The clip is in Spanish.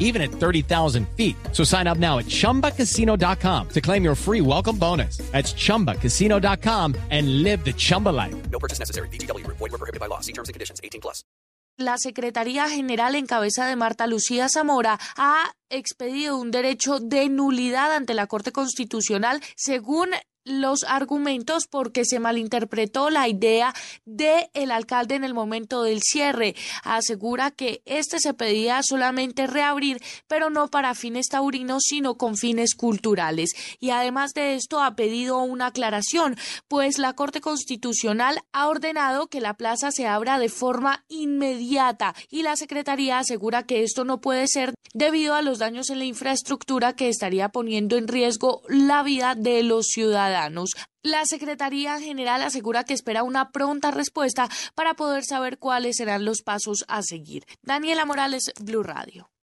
even at 30,000 feet. So sign up now at chumbacasino.com to claim your free welcome bonus. That's chumbacasino.com and live the Chumba life. No purchase necessary. BGW. Void were prohibited by law. See terms and conditions. 18 plus. La Secretaría General en cabeza de Marta Lucía Zamora ha expedido un derecho de nulidad ante la Corte Constitucional según los argumentos porque se malinterpretó la idea de el alcalde en el momento del cierre. Asegura que este se pedía solamente reabrir, pero no para fines taurinos, sino con fines culturales. Y además de esto ha pedido una aclaración, pues la Corte Constitucional ha ordenado que la plaza se abra de forma inmediata y la Secretaría asegura que esto no puede ser debido a los daños en la infraestructura que estaría poniendo en riesgo la vida de los La Secretaría General asegura que espera una pronta respuesta para poder saber cuáles serán los pasos a seguir. Daniela Morales, Blue Radio.